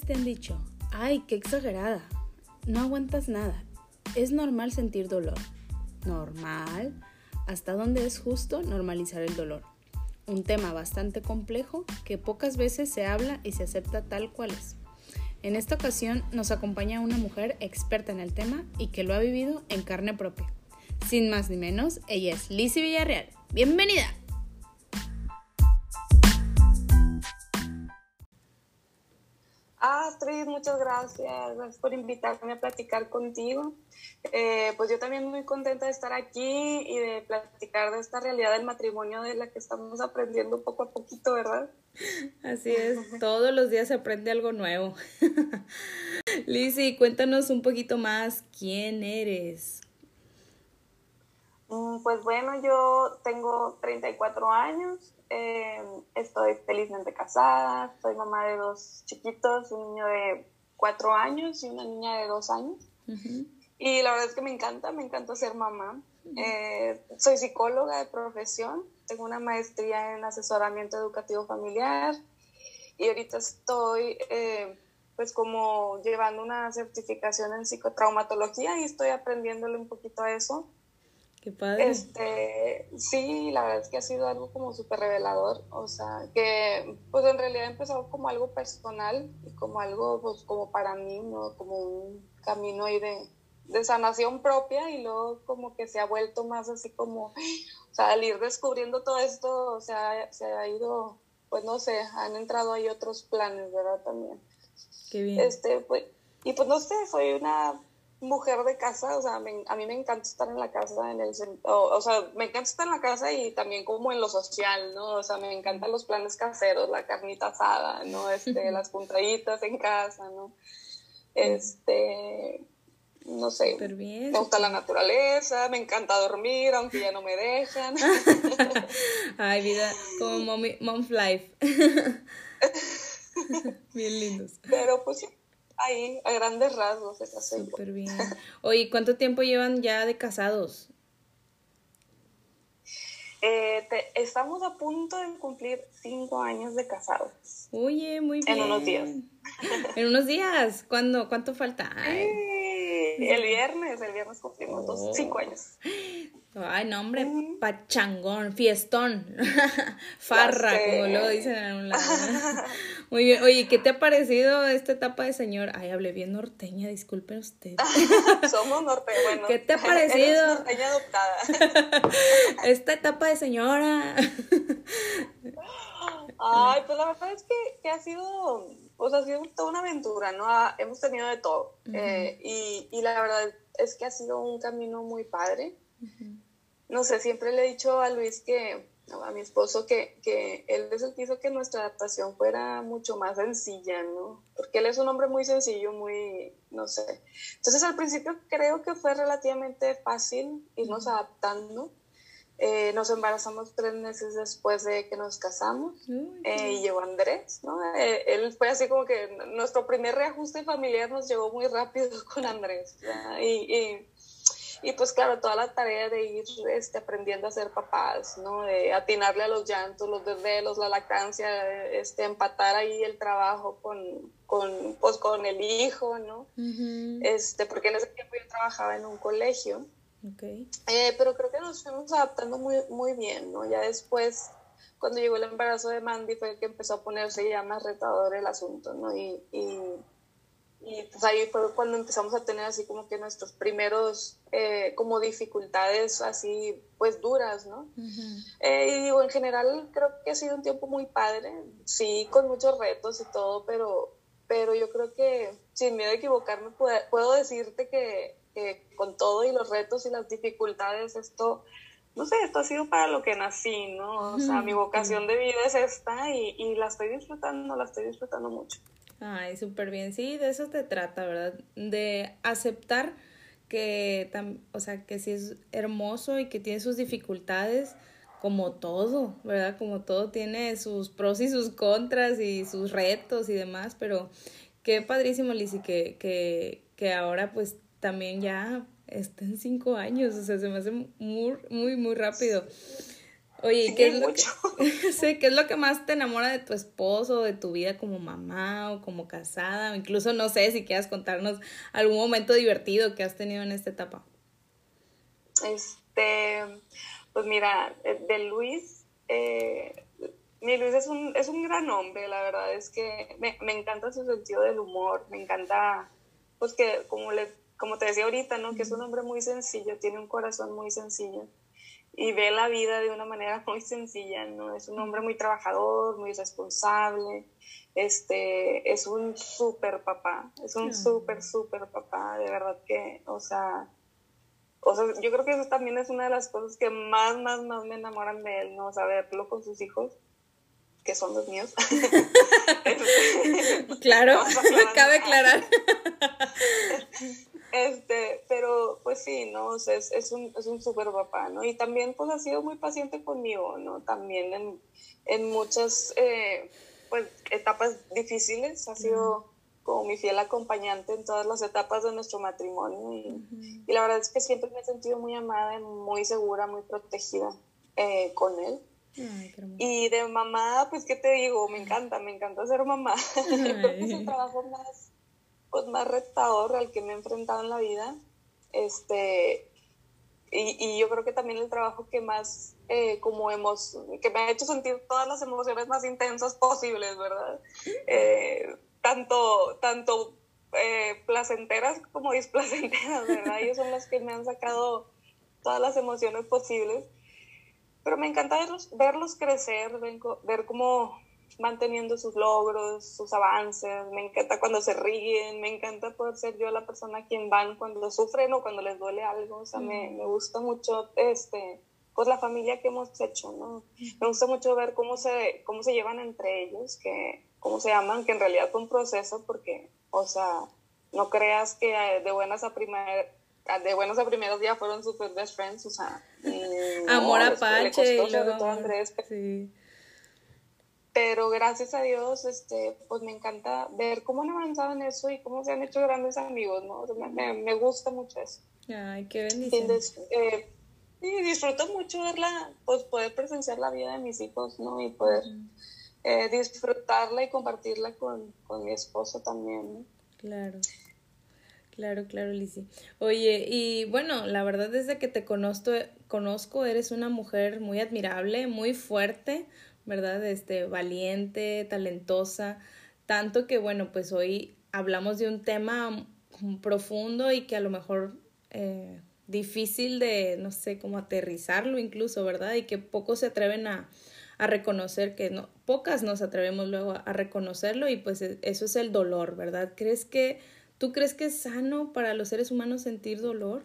te han dicho, ay, qué exagerada, no aguantas nada, es normal sentir dolor. Normal. ¿Hasta dónde es justo normalizar el dolor? Un tema bastante complejo que pocas veces se habla y se acepta tal cual es. En esta ocasión nos acompaña una mujer experta en el tema y que lo ha vivido en carne propia. Sin más ni menos, ella es Lizzie Villarreal. ¡Bienvenida! Muchas gracias. Gracias por invitarme a platicar contigo. Eh, pues yo también muy contenta de estar aquí y de platicar de esta realidad del matrimonio de la que estamos aprendiendo poco a poquito, ¿verdad? Así es, todos los días se aprende algo nuevo. Lizzie, cuéntanos un poquito más, ¿quién eres? Mm, pues bueno, yo tengo 34 años, eh, estoy felizmente casada, soy mamá de dos chiquitos, un niño de 4 años y una niña de 2 años. Y la verdad es que me encanta, me encanta ser mamá. Eh, soy psicóloga de profesión, tengo una maestría en asesoramiento educativo familiar y ahorita estoy eh, pues como llevando una certificación en psicotraumatología y estoy aprendiéndole un poquito a eso. Qué padre. Este, sí, la verdad es que ha sido algo como súper revelador, o sea, que pues en realidad empezó como algo personal y como algo pues como para mí, ¿no? Como un camino ahí de, de sanación propia y luego como que se ha vuelto más así como, o sea, al ir descubriendo todo esto, o sea, se ha ido, pues no sé, han entrado ahí otros planes, ¿verdad? También. Qué bien. Este, pues, y pues no sé, soy una mujer de casa, o sea, a mí me encanta estar en la casa, en el, o, o, sea, me encanta estar en la casa y también como en lo social, ¿no? O sea, me encantan los planes caseros, la carnita asada, ¿no? Este, las puntaditas en casa, ¿no? Este, no sé, me gusta la naturaleza, me encanta dormir, aunque ya no me dejan. Ay, vida, como mom's life. bien lindos. Pero pues sí ahí, a grandes rasgos, es así. Súper bien. Oye, ¿cuánto tiempo llevan ya de casados? Eh, estamos a punto de cumplir cinco años de casados. Oye, muy bien. En unos días. en unos días. ¿Cuándo? ¿Cuánto falta? El viernes, el viernes cumplimos dos, oh. cinco años. Ay, no, hombre, pachangón, fiestón, farra, como luego dicen en un lado. Muy bien, oye, ¿qué te ha parecido esta etapa de señor? Ay, hablé bien norteña, disculpen usted. Somos norteños, bueno. ¿Qué te ha parecido? norteña adoptada. esta etapa de señora. Ay, pues la verdad es que, que ha sido pues ha sido toda una aventura, ¿no? hemos tenido de todo. Eh, y, y, la verdad es que ha sido un camino muy padre. No sé, siempre le he dicho a Luis que, a mi esposo, que, que él es el que hizo que nuestra adaptación fuera mucho más sencilla, ¿no? Porque él es un hombre muy sencillo, muy, no sé. Entonces al principio creo que fue relativamente fácil irnos adaptando eh, nos embarazamos tres meses después de que nos casamos eh, y llegó Andrés, ¿no? Eh, él fue así como que nuestro primer reajuste familiar nos llegó muy rápido con Andrés. Y, y, y, pues claro, toda la tarea de ir este, aprendiendo a ser papás, ¿no? De atinarle a los llantos, los desvelos, la lactancia, este, empatar ahí el trabajo con, con, pues, con el hijo, ¿no? este, porque en ese tiempo yo trabajaba en un colegio. Okay. Eh, pero creo que nos fuimos adaptando muy, muy bien, ¿no? Ya después, cuando llegó el embarazo de Mandy, fue que empezó a ponerse ya más retador el asunto, ¿no? Y, y, y pues ahí fue cuando empezamos a tener así como que nuestros primeros, eh, como dificultades así, pues duras, ¿no? eh, y digo, en general creo que ha sido un tiempo muy padre, sí, con muchos retos y todo, pero, pero yo creo que sin miedo a equivocarme puedo, puedo decirte que que con todo y los retos y las dificultades, esto, no sé, esto ha sido para lo que nací, ¿no? O sea, mi vocación de vida es esta y, y la estoy disfrutando, la estoy disfrutando mucho. Ay, súper bien, sí, de eso te trata, ¿verdad? De aceptar que, o sea, que sí es hermoso y que tiene sus dificultades, como todo, ¿verdad? Como todo tiene sus pros y sus contras y sus retos y demás, pero qué padrísimo, Lizzy, que, que, que ahora pues también ya está en cinco años, o sea, se me hace muy, muy, muy rápido. Oye, ¿qué es, lo que, ¿qué es lo que más te enamora de tu esposo, de tu vida como mamá o como casada? O incluso no sé si quieras contarnos algún momento divertido que has tenido en esta etapa. Este, pues mira, de Luis, eh, mi Luis es un, es un gran hombre, la verdad es que me, me, encanta su sentido del humor, me encanta, pues que como, le, como te decía ahorita, ¿no? Que es un hombre muy sencillo, tiene un corazón muy sencillo y ve la vida de una manera muy sencilla, ¿no? Es un hombre muy trabajador, muy responsable, este, es un súper papá, es un súper, súper papá, de verdad que, o sea, o sea, yo creo que eso también es una de las cosas que más, más, más me enamoran de él, ¿no? O sea, verlo con sus hijos que son los míos. claro, cabe aclarar. este, pero pues sí, ¿no? es, es, un, es un súper papá, ¿no? Y también pues ha sido muy paciente conmigo, ¿no? También en, en muchas eh, pues etapas difíciles, ha sido como mi fiel acompañante en todas las etapas de nuestro matrimonio y, y la verdad es que siempre me he sentido muy amada, muy segura, muy protegida eh, con él y de mamá, pues, ¿qué te digo? Me encanta, me encanta ser mamá. creo que es el trabajo más, pues, más retador al que me he enfrentado en la vida. Este, y, y yo creo que también el trabajo que más, eh, como hemos, que me ha hecho sentir todas las emociones más intensas posibles, ¿verdad? Eh, tanto, tanto eh, placenteras como displacenteras, ¿verdad? Ellos son los que me han sacado todas las emociones posibles. Pero me encanta verlos, verlos crecer, ver cómo manteniendo sus logros, sus avances, me encanta cuando se ríen, me encanta poder ser yo la persona a quien van cuando sufren o cuando les duele algo, o sea, me, me, gusta mucho este, pues la familia que hemos hecho, ¿no? Me gusta mucho ver cómo se, cómo se llevan entre ellos, que, cómo se aman, que en realidad fue un proceso porque, o sea, no creas que de buenas a primeras de buenos a primeros días fueron super best friends, o sea, amor apache y luego, Andrés, pero gracias a Dios, este, pues me encanta ver cómo han avanzado en eso y cómo se han hecho grandes amigos, ¿no? me, me, gusta mucho eso. Ay, qué bendición. Eh, y disfruto mucho verla, pues poder presenciar la vida de mis hijos, ¿no? Y poder eh, disfrutarla y compartirla con, con mi esposo también. Claro. Claro, claro, Lizzie. Oye, y bueno, la verdad desde que te conozco, conozco, eres una mujer muy admirable, muy fuerte, ¿verdad? Este, valiente, talentosa, tanto que bueno, pues hoy hablamos de un tema profundo y que a lo mejor eh, difícil de, no sé, cómo aterrizarlo incluso, ¿verdad? Y que pocos se atreven a, a reconocer que no, pocas nos atrevemos luego a reconocerlo y pues e, eso es el dolor, ¿verdad? ¿Crees que ¿Tú crees que es sano para los seres humanos sentir dolor?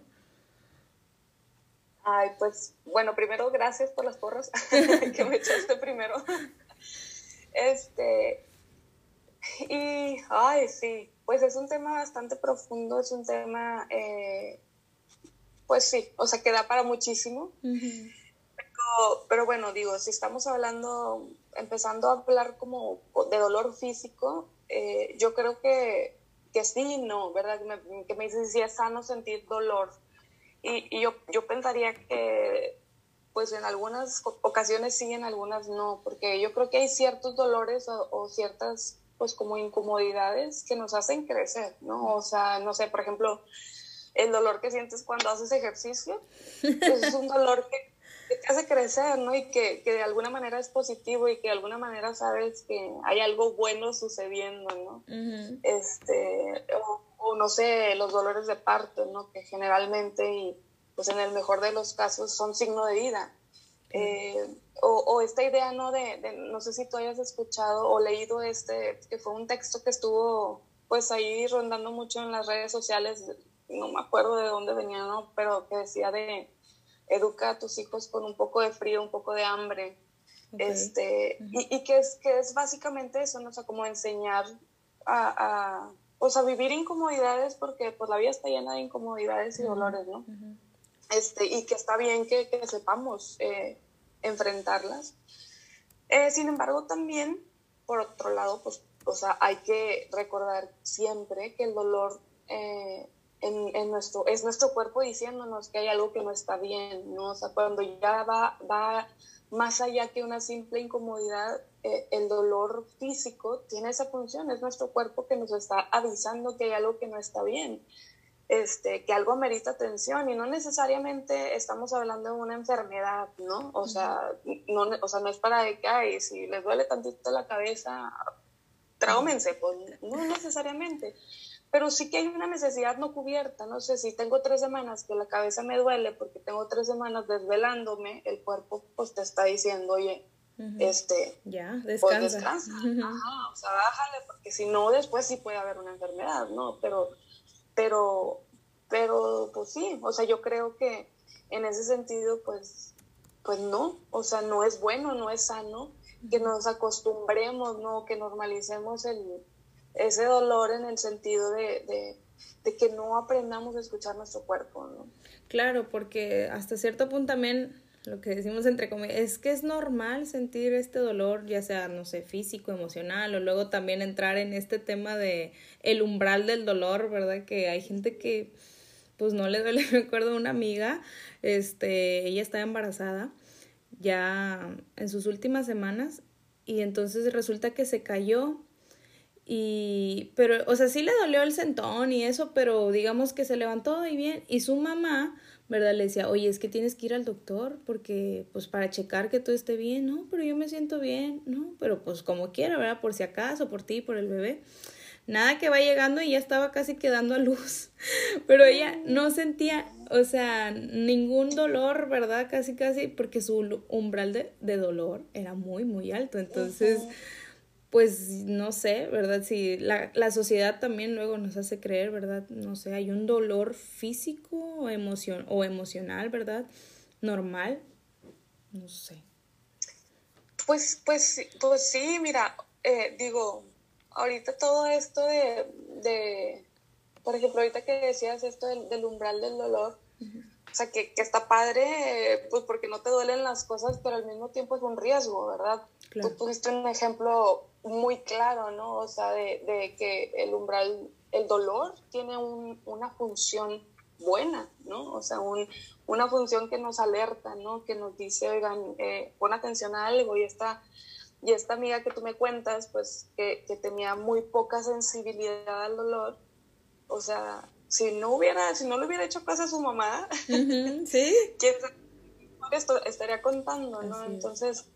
Ay, pues bueno, primero gracias por las porras que me echaste primero. Este, y, ay, sí, pues es un tema bastante profundo, es un tema, eh, pues sí, o sea, que da para muchísimo. Pero, pero, bueno, digo, si estamos hablando, empezando a hablar como de dolor físico, eh, yo creo que que sí, no, ¿verdad? Que me, que me dices si es sano sentir dolor. Y, y, yo, yo pensaría que, pues en algunas ocasiones sí, en algunas no, porque yo creo que hay ciertos dolores o, ciertas, pues como incomodidades que nos hacen crecer, ¿no? O sea, no sé, por ejemplo, el dolor que sientes cuando haces ejercicio, pues es un dolor que que te hace crecer, ¿no? Y que, que, de alguna manera es positivo y que de alguna manera sabes que hay algo bueno sucediendo, ¿no? Este, o, no sé, los dolores de parto, ¿no? Que generalmente y pues en el mejor de los casos son signo de vida. Eh, o, o, esta idea, ¿no? De, de, no sé si tú hayas escuchado o leído este, que fue un texto que estuvo pues ahí rondando mucho en las redes sociales, no me acuerdo de dónde venía, ¿no? Pero que decía de educa a tus hijos con un poco de frío, un poco de hambre. Este, y, y, que, es, que es básicamente eso, ¿no? O sea, como enseñar a, a, o sea, vivir incomodidades porque pues la vida está llena de incomodidades y dolores, ¿no? este, y que está bien que, que sepamos eh, enfrentarlas. Eh, sin embargo, también, por otro lado, pues, o sea, hay que recordar siempre que el dolor eh, en, en, nuestro, es nuestro cuerpo diciéndonos que hay algo que no está bien, ¿no? O sea, cuando ya va, va más allá que una simple incomodidad, eh, el dolor físico tiene esa función, es nuestro cuerpo que nos está avisando que hay algo que no está bien, este, que algo merita atención y no necesariamente estamos hablando de una enfermedad, ¿no? O sea, no, o sea, no es para que, ay, si les duele tantito la cabeza, traúmense, pues no necesariamente pero sí que hay una necesidad no cubierta, no sé, si tengo tres semanas que la cabeza me duele porque tengo tres semanas desvelándome, el cuerpo pues te está diciendo, oye, este, ya, pues, descansa, o sea, bájale, porque si no, después sí puede haber una enfermedad, ¿no? Pero, pero, pero, pues sí, o sea, yo creo que en ese sentido, pues, pues no, o sea, no es bueno, no es sano que nos acostumbremos, ¿no? Que normalicemos el ese dolor en el sentido de, que no aprendamos a escuchar nuestro cuerpo, ¿no? Claro, porque hasta cierto punto también lo que decimos entre comillas, es que es normal sentir este dolor, ya sea, no sé, físico, emocional, o luego también entrar en este tema de el umbral del dolor, ¿verdad? Que hay gente que pues no le duele, me acuerdo de una amiga, este, ella estaba embarazada ya en sus últimas semanas y entonces resulta que se cayó y, pero, o sea, sí le dolió el sentón y eso, pero digamos que se levantó y bien. Y su mamá, ¿verdad? Le decía, oye, es que tienes que ir al doctor porque, pues, para checar que todo esté bien, ¿no? Pero yo me siento bien, ¿no? Pero, pues, como quiera, ¿verdad? Por si acaso, por ti, por el bebé. Nada que va llegando y ya estaba casi quedando a luz. Pero ella no sentía, o sea, ningún dolor, ¿verdad? Casi, casi, porque su umbral de, de dolor era muy, muy alto. Entonces pues no sé, ¿verdad? Si la, la, sociedad también luego nos hace creer, ¿verdad? No sé, hay un dolor físico o, emoción, o emocional, ¿verdad? Normal, no sé. Pues, pues, pues sí, mira, eh, digo, ahorita todo esto de, de, por ejemplo, ahorita que decías esto del, umbral del dolor, o sea, que, que está padre, pues porque no te duelen las cosas, pero al mismo tiempo es un riesgo, ¿verdad? Tú pusiste un ejemplo muy claro, ¿no? O sea, de, de que el umbral, el dolor tiene un, una función buena, ¿no? O sea, un, una función que nos alerta, ¿no? Que nos dice, oigan, eh, pon atención a algo y esta, y esta amiga que tú me cuentas, pues que, que tenía muy poca sensibilidad al dolor, o sea, si no hubiera, si no le hubiera hecho caso a su mamá, sí, ¿quién esto estaría contando, ¿no? Entonces,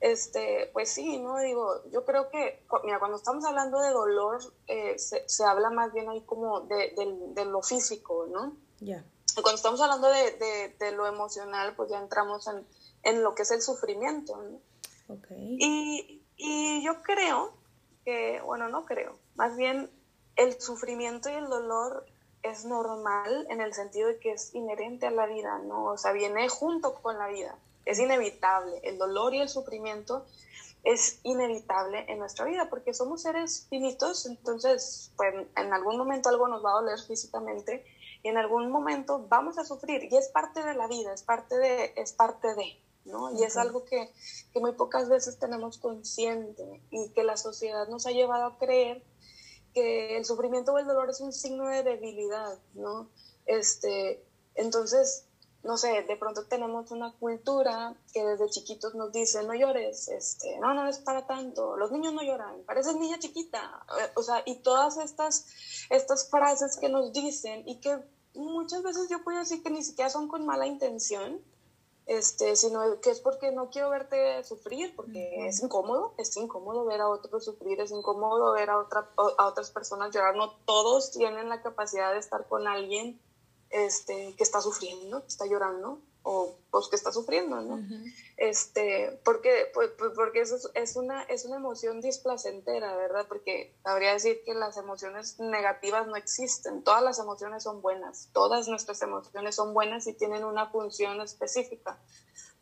este, pues sí, ¿no? Digo, yo creo que, mira, cuando estamos hablando de dolor, eh, se, se, habla más bien ahí como de, de, lo físico, ¿no? Ya. Cuando estamos hablando de, de, lo emocional, pues ya entramos en, en, lo que es el sufrimiento, ¿no? Okay. Y, y yo creo que, bueno, no creo, más bien el sufrimiento y el dolor es normal en el sentido de que es inherente a la vida, ¿no? O sea, viene junto con la vida es inevitable. El dolor y el sufrimiento es inevitable en nuestra vida porque somos seres finitos, entonces pues, en algún momento algo nos va a doler físicamente y en algún momento vamos a sufrir y es parte de la vida, es parte de, es parte de, ¿no? Y es algo que, que muy pocas veces tenemos consciente y que la sociedad nos ha llevado a creer que el sufrimiento o el dolor es un signo de debilidad, ¿no? Este, entonces, no sé, de pronto tenemos una cultura que desde chiquitos nos dice, no llores, este, no, no es para tanto, los niños no lloran, pareces niña chiquita, o sea, y todas estas, estas frases que nos dicen y que muchas veces yo puedo decir que ni siquiera son con mala intención, este, sino que es porque no quiero verte sufrir, porque es incómodo, es incómodo ver a otros sufrir, es incómodo ver a, otra, a otras personas llorar, no todos tienen la capacidad de estar con alguien este, que está sufriendo, que está llorando, o pues que está sufriendo, ¿no? este, porque, pues, pues, porque eso es, una, es una emoción displacentera, ¿verdad? Porque habría decir que las emociones negativas no existen, todas las emociones son buenas, todas nuestras emociones son buenas y tienen una función específica.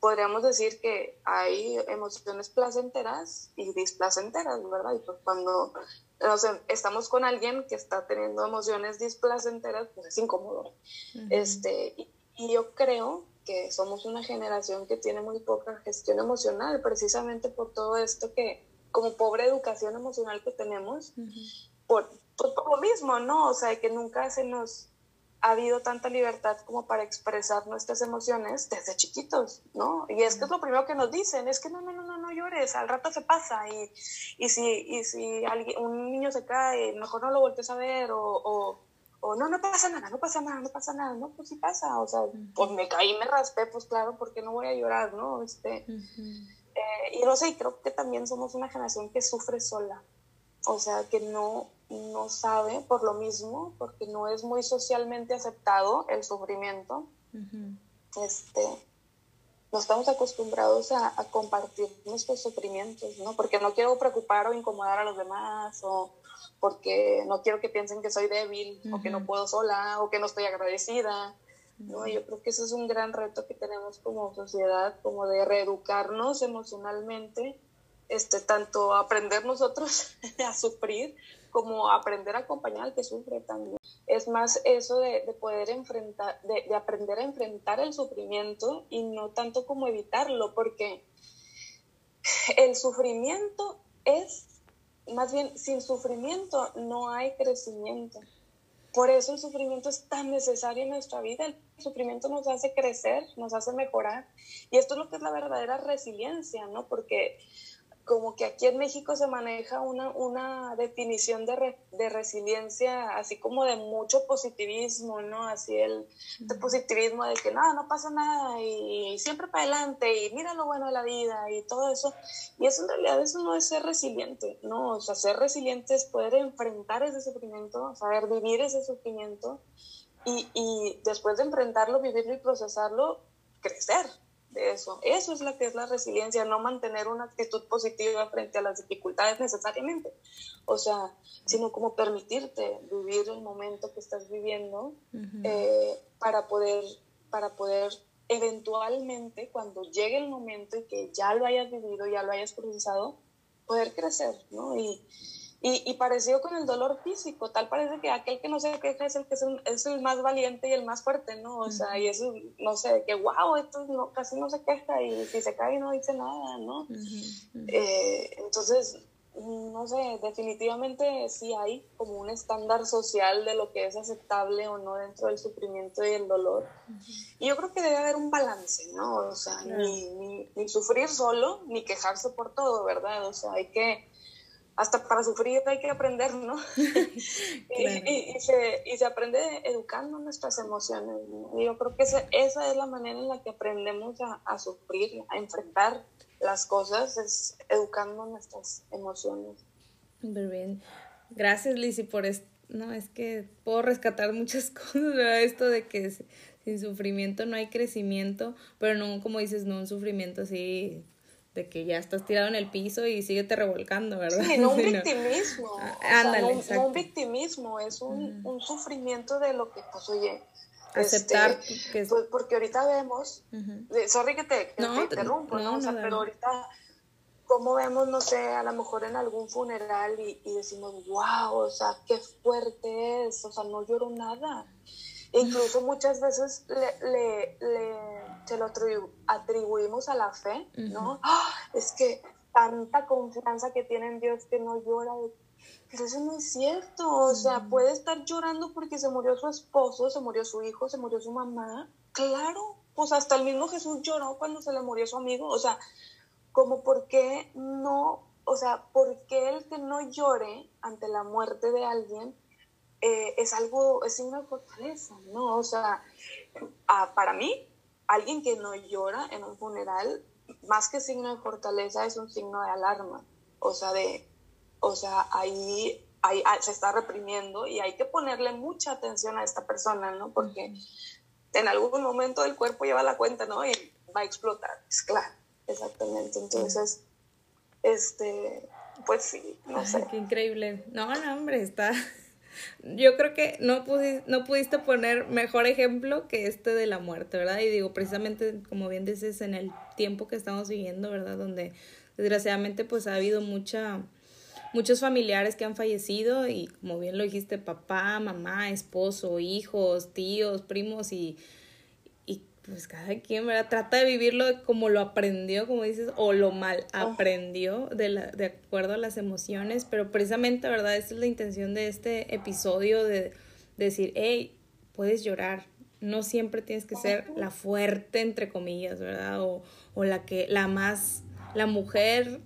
Podríamos decir que hay emociones placenteras y displacenteras, ¿verdad? Y pues cuando o sea, estamos con alguien que está teniendo emociones displacenteras, pues es incómodo. este, y, yo creo que somos una generación que tiene muy poca gestión emocional, precisamente por todo esto que, como pobre educación emocional que tenemos, por, por, lo mismo, ¿no? O sea, que nunca se nos, ha habido tanta libertad como para expresar nuestras emociones desde chiquitos, ¿no? Y es que es lo primero que nos dicen, es que no, no, no, no, no llores, al rato se pasa y, y si, y si alguien, un niño se cae, mejor no lo voltees a ver o, o, o, no, no pasa nada, no pasa nada, no pasa nada, no, pues sí pasa, o sea, pues me caí, me raspé, pues claro, porque no voy a llorar, ¿no? Este, eh, y no sé, creo que también somos una generación que sufre sola, o sea, que no, no sabe por lo mismo, porque no es muy socialmente aceptado el sufrimiento. este, no estamos acostumbrados a, compartir nuestros sufrimientos, ¿no? Porque no quiero preocupar o incomodar a los demás, o porque no quiero que piensen que soy débil, o que no puedo sola, o que no estoy agradecida. ¿no? Yo creo que ese es un gran reto que tenemos como sociedad, como de reeducarnos emocionalmente, este, tanto aprender nosotros a sufrir, como aprender a acompañar al que sufre también. Es más eso de, poder enfrentar, de, aprender a enfrentar el sufrimiento y no tanto como evitarlo, porque el sufrimiento es, más bien, sin sufrimiento no hay crecimiento. Por eso el sufrimiento es tan necesario en nuestra vida. El sufrimiento nos hace crecer, nos hace mejorar. Y esto es lo que es la verdadera resiliencia, ¿no? Porque como que aquí en México se maneja una, una definición de, de, resiliencia así como de mucho positivismo, ¿no? Así el positivismo de que nada, no pasa nada y siempre para adelante y mira lo bueno de la vida y todo eso. Y eso en realidad eso no es ser resiliente, ¿no? O sea, ser resiliente es poder enfrentar ese sufrimiento, saber vivir ese sufrimiento y, y después de enfrentarlo, vivirlo y procesarlo, crecer, eso. Eso es lo que es la resiliencia, no mantener una actitud positiva frente a las dificultades necesariamente. O sea, sino como permitirte vivir el momento que estás viviendo eh, para poder, para poder eventualmente, cuando llegue el momento y que ya lo hayas vivido, ya lo hayas procesado, poder crecer, ¿no? Y, y, parecido con el dolor físico, tal parece que aquel que no se queja es el que es el, más valiente y el más fuerte, ¿no? O sea, y eso, no sé, que wow, esto no, casi no se queja y si se cae no dice nada, ¿no? Eh, entonces, no sé, definitivamente sí hay como un estándar social de lo que es aceptable o no dentro del sufrimiento y el dolor. Y yo creo que debe haber un balance, ¿no? O sea, ni, ni, ni sufrir solo, ni quejarse por todo, ¿verdad? O sea, hay que hasta para sufrir hay que aprender, ¿no? y, se, y, se, aprende educando nuestras emociones. Yo creo que esa, esa, es la manera en la que aprendemos a, a, sufrir, a enfrentar las cosas, es educando nuestras emociones. Muy bien. Gracias, Lizzy, por esto. No, es que puedo rescatar muchas cosas, ¿verdad? Esto de que sin sufrimiento no hay crecimiento, pero no, como dices, no un sufrimiento así de que ya estás tirado en el piso y síguete revolcando, ¿verdad? Sí, no un victimismo. Ah, no, un victimismo, es un, un, sufrimiento de lo que, pues, oye, aceptar este, que pues, porque ahorita vemos, sorry que te, interrumpo, ¿no? O sea, pero ahorita, como vemos, no sé, a lo mejor en algún funeral y, y decimos, wow, o sea, qué fuerte es, o sea, no lloro nada. Incluso muchas veces le, le, le se lo atribuimos a la fe, ¿no? ¡Ah! Es que tanta confianza que tiene en Dios que no llora. Pero eso no es cierto, o sea, puede estar llorando porque se murió su esposo, se murió su hijo, se murió su mamá. Claro, pues hasta el mismo Jesús lloró cuando se le murió su amigo, o sea, como por qué no, o sea, por qué el que no llore ante la muerte de alguien eh, es algo, es signo de fortaleza, ¿no? O sea, ah, para mí alguien que no llora en un funeral, más que signo de fortaleza, es un signo de alarma. O sea, de, o sea ahí, ahí ah, se está reprimiendo y hay que ponerle mucha atención a esta persona, ¿no? Porque en algún momento el cuerpo lleva la cuenta, ¿no? Y va a explotar, es claro, exactamente. Entonces, este, pues sí, no sé. Qué increíble. No, no, hombre, está yo creo que no pudiste, no pudiste poner mejor ejemplo que este de la muerte, ¿verdad? Y digo, precisamente, como bien dices, en el tiempo que estamos viviendo, ¿verdad? Donde desgraciadamente pues ha habido mucha, muchos familiares que han fallecido y como bien lo dijiste, papá, mamá, esposo, hijos, tíos, primos y pues cada quien, ¿verdad? Trata de vivirlo como lo aprendió, como dices, o lo mal oh. aprendió de, la, de acuerdo a las emociones, pero precisamente, ¿verdad? Esa es la intención de este episodio de, decir, hey, puedes llorar, no siempre tienes que ser la fuerte, entre comillas, ¿verdad? O, o la que, la más, la mujer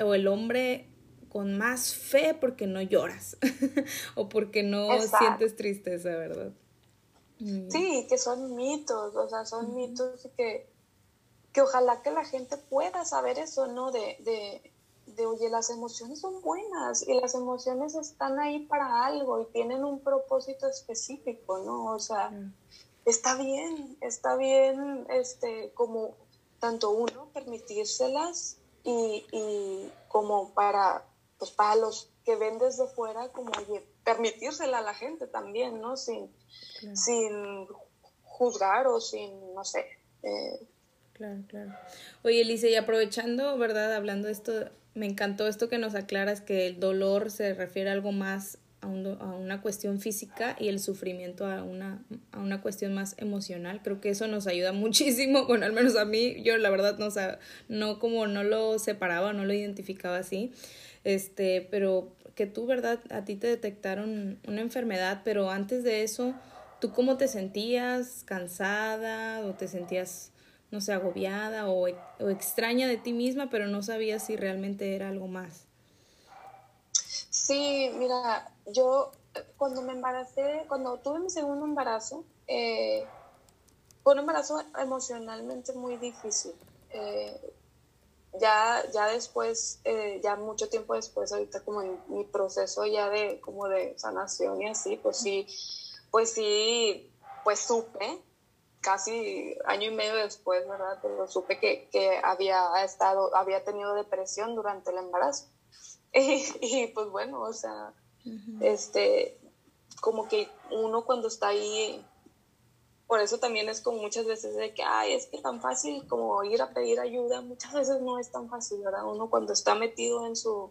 o el hombre con más fe porque no lloras o porque no sientes tristeza, ¿verdad? Mm. Sí, que son mitos, o sea, son mitos que, que ojalá que la gente pueda saber eso, ¿no? De, de, de, oye, las emociones son buenas y las emociones están ahí para algo y tienen un propósito específico, ¿no? O sea, está bien, está bien, este, como tanto uno permitírselas y, y como para, pues para los que ven desde fuera, como, oye, permitírsela a la gente también, ¿no? Sin, sin juzgar o sin, no sé. Eh. Claro, claro. Oye, Elise, y aprovechando, ¿verdad? Hablando de esto, me encantó esto que nos aclaras, que el dolor se refiere a algo más a, a, una cuestión física y el sufrimiento a una, a una cuestión más emocional. Creo que eso nos ayuda muchísimo, bueno, al menos a mí, yo la verdad no, no como no lo separaba, no lo identificaba así, este, pero que tú, ¿verdad? A ti te detectaron una enfermedad, pero antes de eso, ¿tú cómo te sentías? ¿Cansada o te sentías, no sé, agobiada o, o extraña de ti misma, pero no sabías si realmente era algo más? Sí, mira, yo cuando me embaracé, cuando tuve mi segundo embarazo, eh, fue un embarazo emocionalmente muy difícil. Eh, ya, ya después, eh, ya mucho tiempo después, ahorita como en mi proceso ya de como de sanación y así, pues sí, pues sí, pues supe, casi año y medio después, ¿verdad? Pero supe que, que había estado, había tenido depresión durante el embarazo. Y, pues bueno, o sea, este, como que uno cuando está ahí por eso también es como muchas veces de que, ay, es que tan fácil como ir a pedir ayuda, muchas veces no es tan fácil, ¿verdad? Uno cuando está metido en su,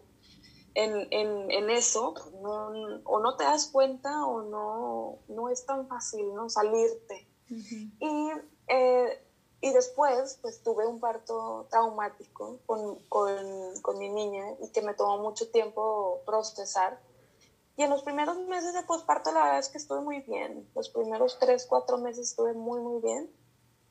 en, en, en eso, no, o no te das cuenta o no, no es tan fácil, ¿no? Salirte. y, eh, y después, pues tuve un parto traumático con, con, con mi niña y que me tomó mucho tiempo procesar y en los primeros meses de posparto la verdad es que estuve muy bien. Los primeros tres, cuatro meses estuve muy, muy bien.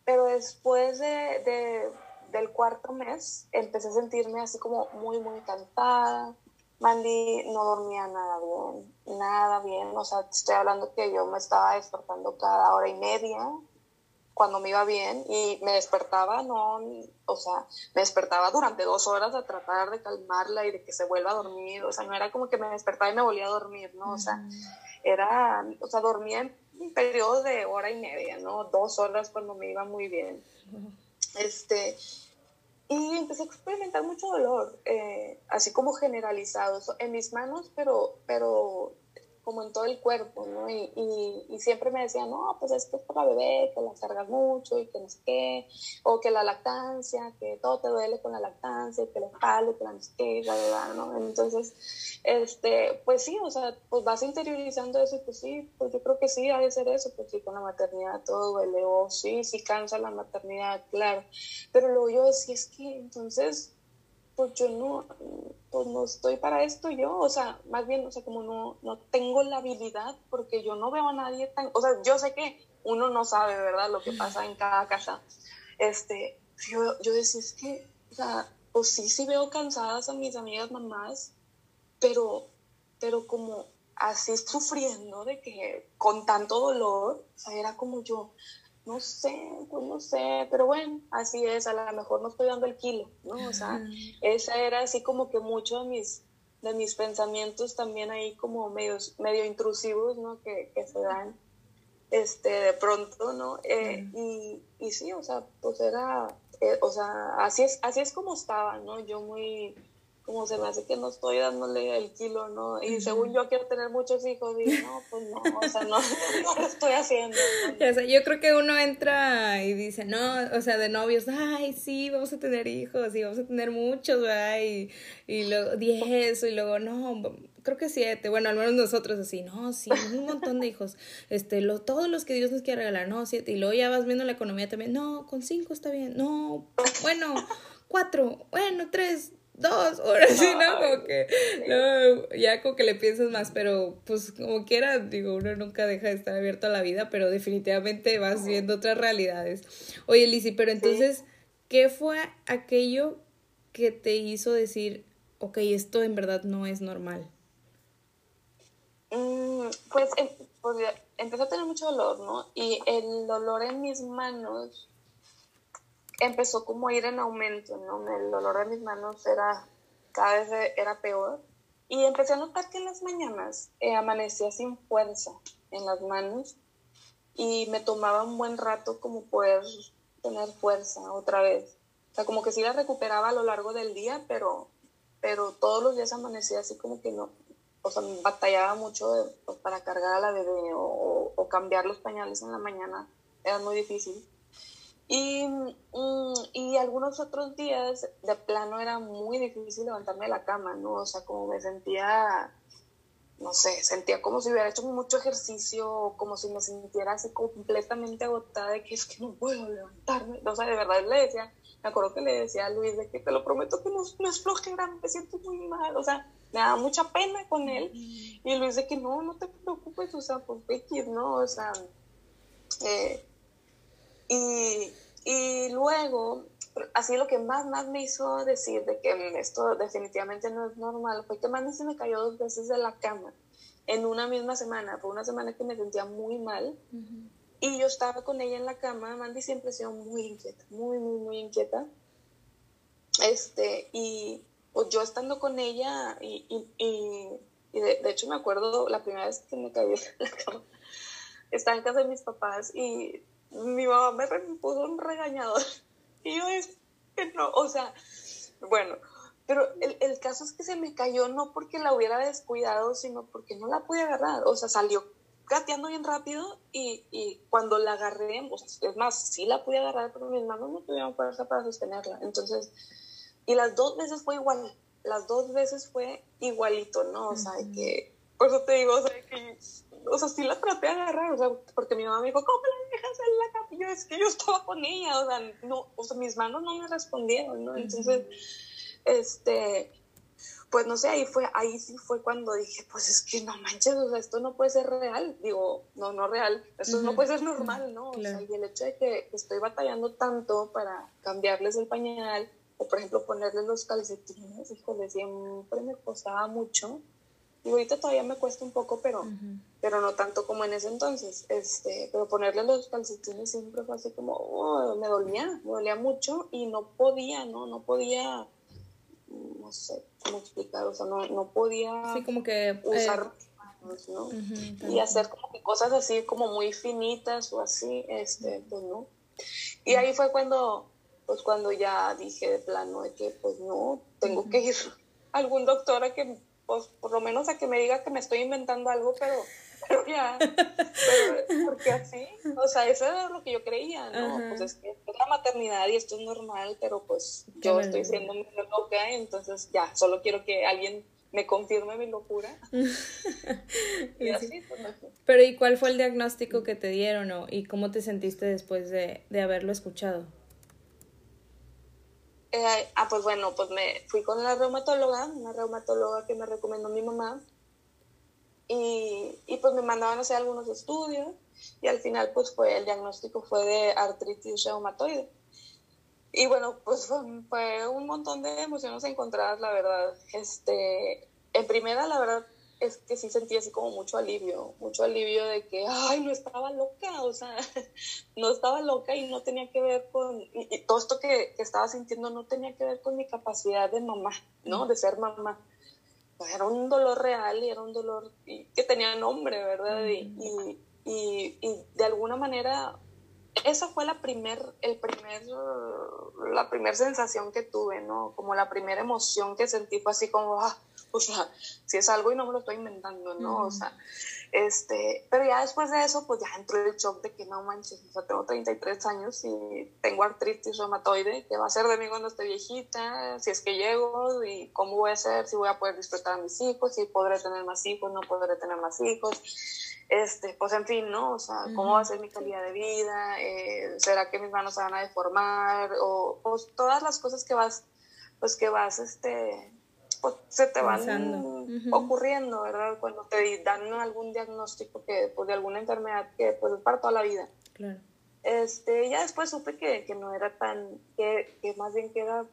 Pero después de, del cuarto mes empecé a sentirme así como muy, muy cansada. Mandy no dormía nada bien, nada bien. O sea, estoy hablando que yo me estaba despertando cada hora y media cuando me iba bien y me despertaba, no, o sea, me despertaba durante dos horas a tratar de calmarla y de que se vuelva a dormir, o sea, no era como que me despertaba y me volvía a dormir, ¿no? O sea, era, o sea, dormía en un periodo de hora y media, ¿no? Dos horas cuando me iba muy bien. Este, y empecé a experimentar mucho dolor, eh, así como generalizado, en mis manos, pero, pero como en todo el cuerpo, ¿no? Y, y, siempre me decían, no, pues esto es para bebé, que la cargas mucho y que no sé qué, o que la lactancia, que todo te duele con la lactancia, que la espalda, que la no sé qué, la verdad, ¿no? Entonces, este, pues sí, o sea, pues vas interiorizando eso y pues sí, pues yo creo que sí, ha de ser eso, pues sí, con la maternidad todo duele, o sí, sí cansa la maternidad, claro, pero luego yo decía, es que entonces pues yo no, pues no estoy para esto yo, o sea, más bien, o sea, como no, no tengo la habilidad porque yo no veo a nadie tan, o sea, yo sé que uno no sabe, ¿verdad?, lo que pasa en cada casa. Este, yo, yo decía, es que, o sea, pues sí, sí veo cansadas a mis amigas mamás, pero, pero como así sufriendo de que con tanto dolor, o sea, era como yo, no sé, pues no sé, pero bueno, así es, a lo mejor no estoy dando el kilo, ¿no? O sea, esa era así como que muchos de mis, de mis pensamientos también ahí como medios, medio intrusivos, ¿no? Que, que se dan este, de pronto, ¿no? Eh, y, y, sí, o sea, pues era, eh, o sea, así es, así es como estaba, ¿no? Yo muy como se me hace que no estoy dándole el kilo, ¿no? Y según yo quiero tener muchos hijos, y no, pues no, o sea, no, no lo estoy haciendo. O sea, yo creo que uno entra y dice, no, o sea, de novios, ay, sí, vamos a tener hijos, y vamos a tener muchos, ¿verdad? Y, y luego diez, y luego, no, creo que siete, bueno, al menos nosotros así, no, sí, un montón de hijos, este, lo, todos los que Dios nos quiere regalar, no, siete, y luego ya vas viendo la economía también, no, con cinco está bien, no, bueno, cuatro, bueno, tres, dos horas, y ¿no? Como que, no, ya como que le piensas más, pero pues como quiera, digo, uno nunca deja de estar abierto a la vida, pero definitivamente vas viendo otras realidades. Oye, Lizzy, pero entonces, ¿qué fue aquello que te hizo decir, ok, esto en verdad no es normal? Mm, pues, em, pues empezó a tener mucho dolor, ¿no? Y el dolor en mis manos empezó como a ir en aumento, ¿no? El dolor de mis manos era cada vez era peor. Y empecé a notar que en las mañanas eh, amanecía sin fuerza en las manos y me tomaba un buen rato como poder tener fuerza otra vez. O sea, como que sí la recuperaba a lo largo del día, pero, pero todos los días amanecía así como que no, o sea, batallaba mucho para cargar a la bebé o cambiar los pañales en la mañana, era muy difícil. Y, y algunos otros días de plano era muy difícil levantarme de la cama, ¿no? O sea, como me sentía, no sé, sentía como si hubiera hecho mucho ejercicio, como si me sintiera así completamente agotada de que es que no puedo levantarme. O sea, de verdad le decía, me acuerdo que le decía a Luis de que te lo prometo que no, no es flojera, me siento muy mal. O sea, me daba mucha pena con él. Y Luis de que no, no te preocupes, o sea, pues X, ¿no? O sea, eh, y, y luego, así lo que más, más me hizo decir de que esto definitivamente no es normal fue que Mandy se me cayó dos veces de la cama en una misma semana. Fue una semana que me sentía muy mal. Y yo estaba con ella en la cama. Mandy siempre ha sido muy inquieta, muy, muy, muy inquieta. Este, y pues yo estando con ella, y, y, y, de, de, hecho me acuerdo la primera vez que me caí en la cama, estaba en casa de mis papás y mi mamá me puso un regañador. Y yo es que no, o sea, bueno, pero el, el, caso es que se me cayó no porque la hubiera descuidado, sino porque no la pude agarrar. O sea, salió gateando bien rápido y, y cuando la agarré, pues, es más, sí la pude agarrar, pero mis manos no tuvieron fuerza para sostenerla. Entonces, y las dos veces fue igual, las dos veces fue igualito, ¿no? O sea, que, por eso te digo, o sea, que o sea, sí la traté de agarrar, o sea, porque mi mamá me dijo, ¿cómo la dejas en la cama? Yo, es que yo estaba con ella, o sea, no, o sea, mis manos no me respondieron, ¿no? Entonces, este, pues no sé, ahí fue, ahí sí fue cuando dije, pues es que no manches, o sea, esto no puede ser real, digo, no, no real, esto no puede ser normal, ¿no? O sea, y el hecho de que estoy batallando tanto para cambiarles el pañal, o por ejemplo ponerles los calcetines, híjole, siempre me costaba mucho, y ahorita todavía me cuesta un poco, pero, pero no tanto como en ese entonces. Este, pero ponerle los calcetines siempre fue así como, oh, me dolía, me dolía mucho y no podía, ¿no? No podía, no sé cómo explicar, o sea, no, no podía sí, como que, usar manos, ¿no? y hacer como que cosas así como muy finitas o así, este, pues no. Y ahí fue cuando, pues cuando ya dije de plano de que, pues no, tengo que ir a algún doctor a que pues por lo menos a que me diga que me estoy inventando algo, pero, pero ya, pero, porque así, o sea, eso era lo que yo creía, ¿no? Pues es que es la maternidad y esto es normal, pero pues yo estoy siendo muy loca, entonces ya, solo quiero que alguien me confirme mi locura. y así, pues así. Pero ¿y cuál fue el diagnóstico que te dieron o, y cómo te sentiste después de, de haberlo escuchado? Eh, ah, pues bueno, pues me fui con la reumatóloga, una reumatóloga que me recomendó mi mamá, y, y, pues me mandaban a hacer algunos estudios, y al final pues fue, el diagnóstico fue de artritis reumatoide. Y bueno, pues fue, fue un montón de emociones encontradas, la verdad. Este, en primera, la verdad, es que sí sentí así como mucho alivio, mucho alivio de que, ay, no estaba loca, o sea, no estaba loca y no tenía que ver con, y, todo esto que, que, estaba sintiendo no tenía que ver con mi capacidad de mamá, ¿no? De ser mamá. Era un dolor real y era un dolor que tenía nombre, ¿verdad? Y, y, y de alguna manera esa fue la primer, el primer, la primera sensación que tuve, ¿no? Como la primera emoción que sentí fue así como, ah, o sea, si es algo y no me lo estoy inventando, ¿no? O sea, este, pero ya después de eso, pues ya entró el shock de que no manches, o sea, tengo 33 años y tengo artritis reumatoide, ¿qué va a ser de mí cuando esté viejita? Si es que llego y cómo voy a ser, si voy a poder disfrutar a mis hijos, si podré tener más hijos, no podré tener más hijos este, pues en fin, ¿no? O sea, ¿cómo va a ser mi calidad de vida? Eh, ¿Será que mis manos se van a deformar? O pues, todas las cosas que vas pues que vas, este, pues se te van ocurriendo, ¿verdad? Cuando te dan algún diagnóstico que, pues, de alguna enfermedad que pues es para toda la vida. Claro. Este, ya después supe que, que no era tan, que, que, más bien que era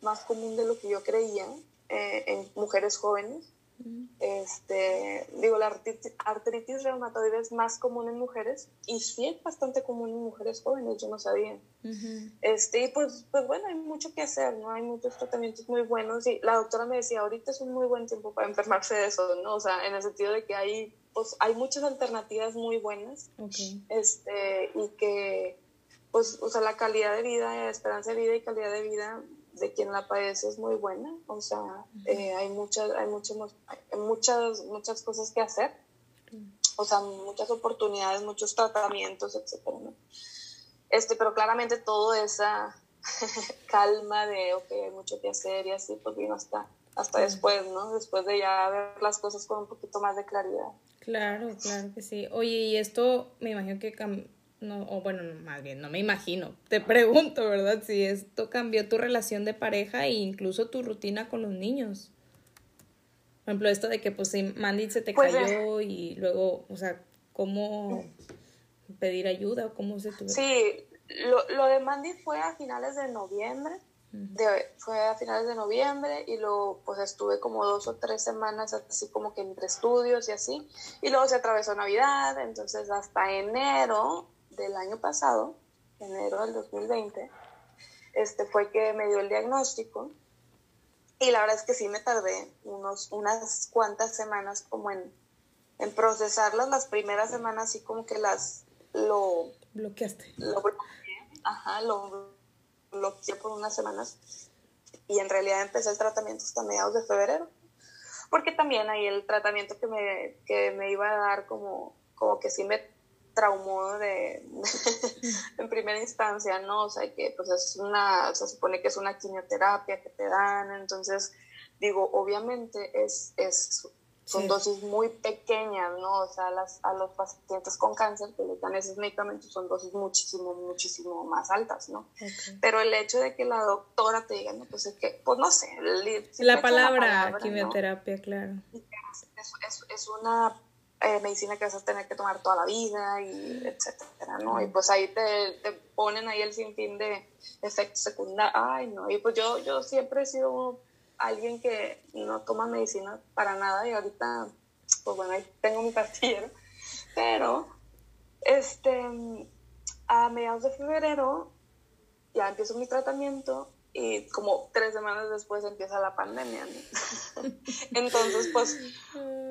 más común de lo que yo creía eh, en mujeres jóvenes. Este, digo, la artritis, reumatoide es más común en mujeres y sí es bastante común en mujeres jóvenes, yo no sabía. este, y pues, pues bueno, hay mucho que hacer, ¿no? Hay muchos tratamientos muy buenos y la doctora me decía, ahorita es un muy buen tiempo para enfermarse de eso, ¿no? O sea, en el sentido de que hay, pues, hay muchas alternativas muy buenas este, y que, pues, o sea, la calidad de vida, esperanza de vida y calidad de vida de quien la padece es muy buena, o sea, eh, hay, muchas, hay, muchas, muchas, muchas cosas que hacer, o sea, muchas oportunidades, muchos tratamientos, etcétera, Este, pero claramente toda esa calma de, ok, hay mucho que hacer y así, pues vino hasta, hasta después, ¿no? Después de ya ver las cosas con un poquito más de claridad. Claro, claro que sí. Oye, y esto me imagino que no, o bueno, más bien, no me imagino, te pregunto, ¿verdad? Si esto cambió tu relación de pareja e incluso tu rutina con los niños. Por ejemplo, esto de que pues si Mandy se te pues, cayó y luego, o sea, ¿cómo pedir ayuda o cómo se tuvo? Sí, lo, lo de Mandy fue a finales de noviembre. De, fue a finales de noviembre y luego pues estuve como dos o tres semanas así como que entre estudios y así y luego se atravesó Navidad entonces hasta enero del año pasado, enero del 2020, este, fue que me dio el diagnóstico y la verdad es que sí me tardé unos, unas cuantas semanas como en, en procesarlas, las primeras semanas así como que las lo bloqueaste. Lo bloqueé, ajá, lo bloqueé por unas semanas y en realidad empecé el tratamiento hasta mediados de febrero porque también ahí el tratamiento que me, que me iba a dar como, como que sí me traumó de, en primera instancia, ¿no? O sea, que pues es una, se supone que es una quimioterapia que te dan, entonces digo, obviamente es, es son dosis muy pequeñas, ¿no? O sea, las, a los pacientes con cáncer que les dan esos medicamentos son dosis muchísimo, muchísimo más altas, ¿no? Pero el hecho de que la doctora te diga, no, pues es que, pues no sé. la, palabra, quimioterapia, claro. es, es, una eh, medicina que vas a tener que tomar toda la vida y etcétera, ¿no? Y pues ahí te, te ponen ahí el sinfín de efectos secundarios, ay, no, y pues yo, yo siempre he sido alguien que no toma medicina para nada y ahorita, pues bueno, ahí tengo mi pastillero, pero, este, a mediados de febrero ya empiezo mi tratamiento y como tres semanas después empieza la pandemia. Entonces, pues,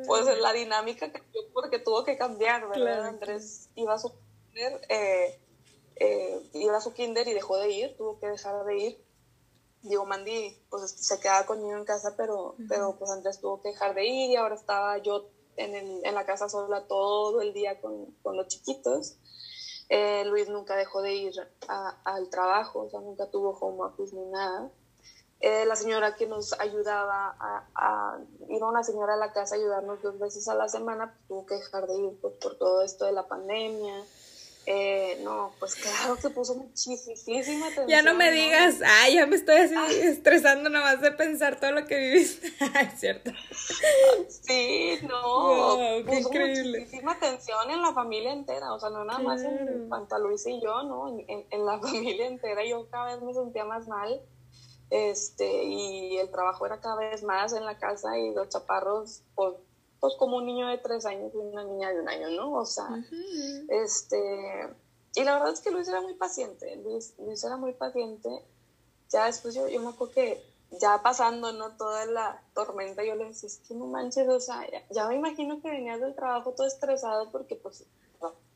pues la dinámica cambió porque tuvo que cambiar, ¿verdad? Andrés iba a su kinder, eh, eh, iba a su kinder y dejó de ir, tuvo que dejar de ir. Digo, Mandy, pues se quedaba conmigo en casa, pero, pero pues Andrés tuvo que dejar de ir y ahora estaba yo en, el, en la casa sola todo el día con, con los chiquitos. Eh, Luis nunca dejó de ir al trabajo, o sea, nunca tuvo home office ni nada. Eh, la señora que nos ayudaba a, ir a una señora a la casa a ayudarnos dos veces a la semana, pues, tuvo que dejar de ir pues, por todo esto de la pandemia. Eh, no, pues claro que puso muchísima atención. Ya no me digas, ay, ya me estoy así estresando nada más de pensar todo lo que viviste. es cierto. Sí, no. puso increíble. muchísima atención en la familia entera, o sea, no nada más en cuanto a Luis y yo, ¿no? En, en, la familia entera. Yo cada vez me sentía más mal. Este, y el trabajo era cada vez más en la casa y los chaparros, pues pues como un niño de tres años y una niña de un año, ¿no? O sea, este, y la verdad es que Luis era muy paciente, Luis, Luis era muy paciente. Ya después yo, yo me acuerdo que ya pasando, ¿no? Toda la tormenta, yo le decía, es que no manches, o sea, ya, me imagino que venías del trabajo todo estresado porque pues,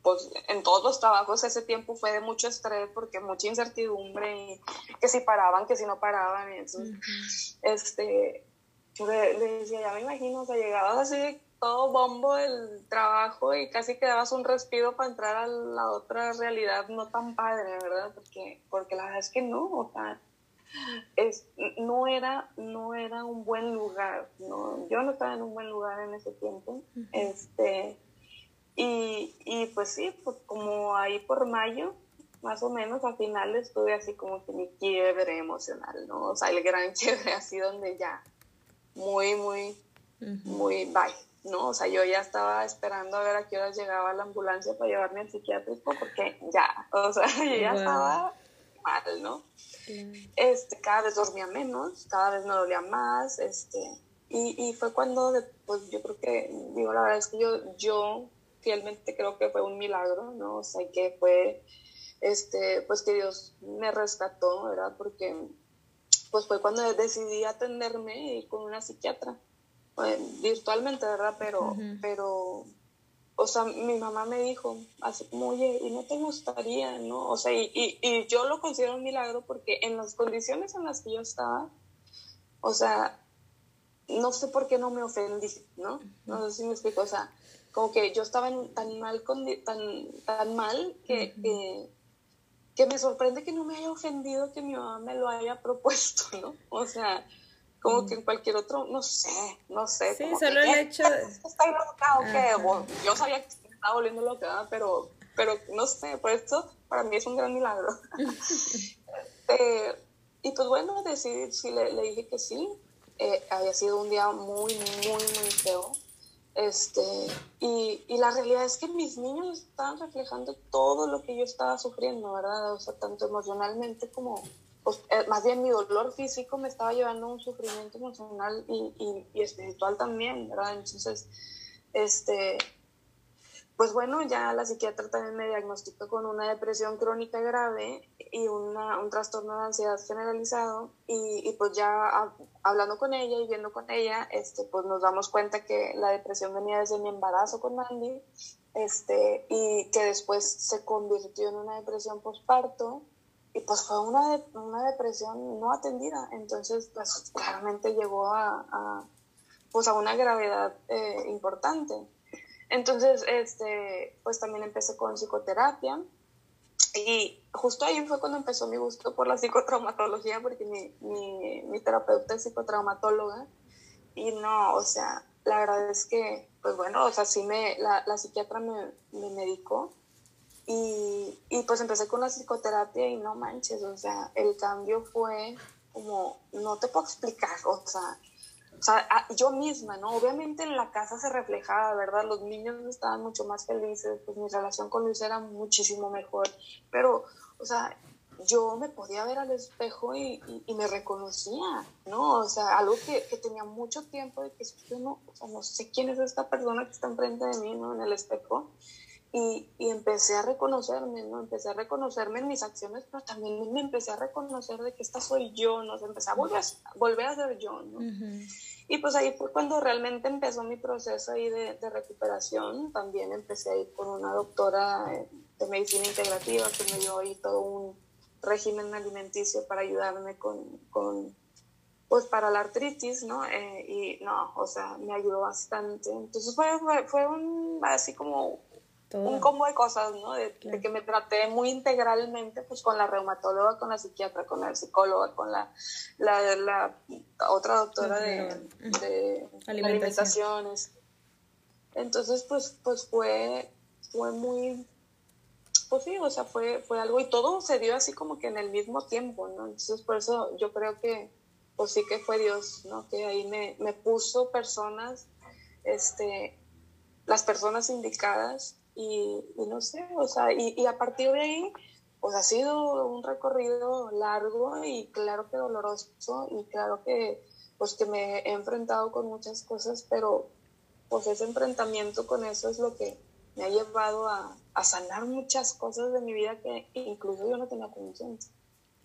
pues en todos los trabajos ese tiempo fue de mucho estrés porque mucha incertidumbre y que si paraban, que si no paraban, y entonces, este, yo le, decía, ya me imagino, o sea, llegabas así todo bombo del trabajo y casi quedabas un respiro para entrar a la otra realidad no tan padre, ¿verdad? Porque, porque la verdad es que no, o sea, es, no, era, no era un buen lugar, ¿no? yo no estaba en un buen lugar en ese tiempo, este, y, y pues sí, pues como ahí por mayo, más o menos, al final estuve así como que mi quiebre emocional, ¿no? O sea, el gran quiebre así donde ya, muy, muy, muy bye, ¿no? O sea, yo ya estaba esperando a ver a qué hora llegaba la ambulancia para llevarme al psiquiátrico porque ya, o sea, yo ya estaba mal, ¿no? Este, cada vez dormía menos, cada vez me dolía más, este, y, y fue cuando, pues yo creo que, digo, la verdad es que yo, yo fielmente creo que fue un milagro, ¿no? O sea, que fue, este, pues que Dios me rescató, ¿verdad? Porque, pues fue cuando decidí atenderme con una psiquiatra, pues, virtualmente, ¿verdad? Pero, pero, o sea, mi mamá me dijo, así como, oye, ¿y no te gustaría, no? O sea, y, y, y yo lo considero un milagro porque en las condiciones en las que yo estaba, o sea, no sé por qué no me ofendí, ¿no? No sé si me explico, o sea, como que yo estaba tan mal, tan, tan mal que, que, me sorprende que no me haya ofendido que mi mamá me lo haya propuesto, ¿no? O sea, como que en cualquier otro, no sé, no sé. Sí, solo el hecho de... ¿Está loca o qué? yo sabía que estaba volviendo loca, pero, pero no sé, por eso para mí es un gran milagro. eh, y pues bueno, decidí, sí, le, le dije que sí, eh, había sido un día muy, muy, muy feo. Este, y, y, la realidad es que mis niños estaban reflejando todo lo que yo estaba sufriendo, ¿verdad? O sea, tanto emocionalmente como, pues, eh, más bien mi dolor físico me estaba llevando a un sufrimiento emocional y, y, y espiritual también, ¿verdad? Entonces, este, pues bueno, ya la psiquiatra también me diagnosticó con una depresión crónica grave y una, un trastorno de ansiedad generalizado y, y, pues ya hablando con ella y viendo con ella, este, pues nos damos cuenta que la depresión venía desde mi embarazo con Mandy este, y que después se convirtió en una depresión postparto y pues fue una, una depresión no atendida, entonces pues claramente llegó a, a pues a una gravedad eh, importante. Entonces, este, pues también empecé con psicoterapia. Y justo ahí fue cuando empezó mi gusto por la psicotraumatología porque mi, mi, terapeuta es psicotraumatóloga. Y no, o sea, la verdad es que, pues bueno, o sea, sí me, la, la psiquiatra me, me medicó. Y, y, pues empecé con la psicoterapia y no manches, o sea, el cambio fue como, no te puedo explicar, o sea, o sea, yo misma, ¿no? Obviamente en la casa se reflejaba, ¿verdad? Los niños estaban mucho más felices, pues mi relación con Luis era muchísimo mejor, pero, o sea, yo me podía ver al espejo y, me reconocía, ¿no? O sea, algo que, que, tenía mucho tiempo de que yo no, o sea, no sé quién es esta persona que está enfrente de mí, ¿no? En el espejo. Y, y, empecé a reconocerme, ¿no? Empecé a reconocerme en mis acciones, pero también me empecé a reconocer de que esta soy yo, ¿no? empecé a volver a, volver a ser yo, ¿no? Y pues ahí fue cuando realmente empezó mi proceso ahí de, de, recuperación. También empecé a ir con una doctora de medicina integrativa que me dio ahí todo un régimen alimenticio para ayudarme con, con pues para la artritis, ¿no? Eh, y no, o sea, me ayudó bastante. Entonces fue, fue, fue un, así como un combo de cosas, ¿no? De, que me traté muy integralmente, pues con la reumatóloga, con la psiquiatra, con la psicóloga, con la, la, la otra doctora de, de alimentaciones. Entonces, pues, pues fue, fue muy, pues sí, o sea, fue, fue algo y todo se dio así como que en el mismo tiempo, ¿no? Entonces, por eso yo creo que, pues sí que fue Dios, ¿no? Que ahí me, me puso personas, este, las personas indicadas y, no sé, o sea, y, a partir de ahí, pues ha sido un recorrido largo y claro que doloroso y claro que, pues que me he enfrentado con muchas cosas, pero pues ese enfrentamiento con eso es lo que me ha llevado a, a sanar muchas cosas de mi vida que incluso yo no tenía conciencia.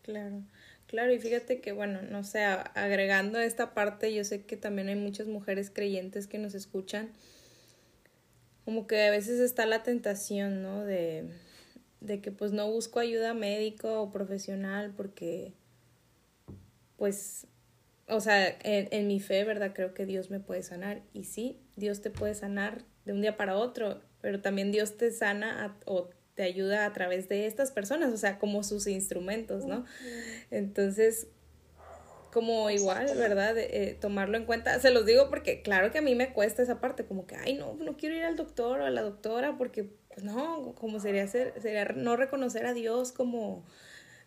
Claro. Claro, y fíjate que, bueno, no sé, agregando esta parte, yo sé que también hay muchas mujeres creyentes que nos escuchan como que a veces está la tentación, ¿no? De, de que pues no busco ayuda médica o profesional porque pues, o sea, en, en, mi fe, ¿verdad? Creo que Dios me puede sanar. Y sí, Dios te puede sanar de un día para otro, pero también Dios te sana o te ayuda a través de estas personas, o sea, como sus instrumentos, ¿no? Entonces, como igual, ¿verdad? Eh, tomarlo en cuenta. Se los digo porque claro que a mí me cuesta esa parte, como que, ay, no, no quiero ir al doctor o a la doctora porque, pues no, como sería, ser, sería no reconocer a Dios como,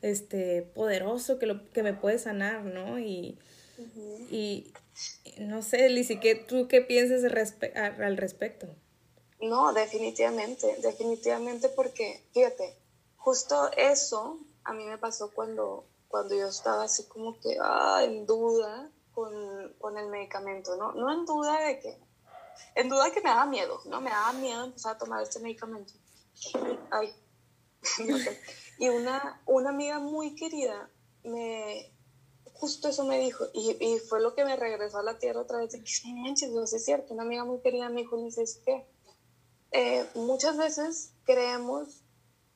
este, poderoso que, lo, que me puede sanar, ¿no? Y, y no sé, Lizzy, ¿qué, ¿tú qué piensas al respecto? No, definitivamente, definitivamente porque, fíjate, justo eso a mí me pasó cuando, cuando yo estaba así como que ah, en duda con, con, el medicamento, ¿no? No en duda de que, en duda de que me daba miedo, ¿no? Me daba miedo empezar a tomar este medicamento. Ay, Y una, una amiga muy querida me, justo eso me dijo, y, y, fue lo que me regresó a la tierra otra vez, de que manches, no es cierto, una amiga muy querida me dijo, dice, es que eh, muchas veces creemos,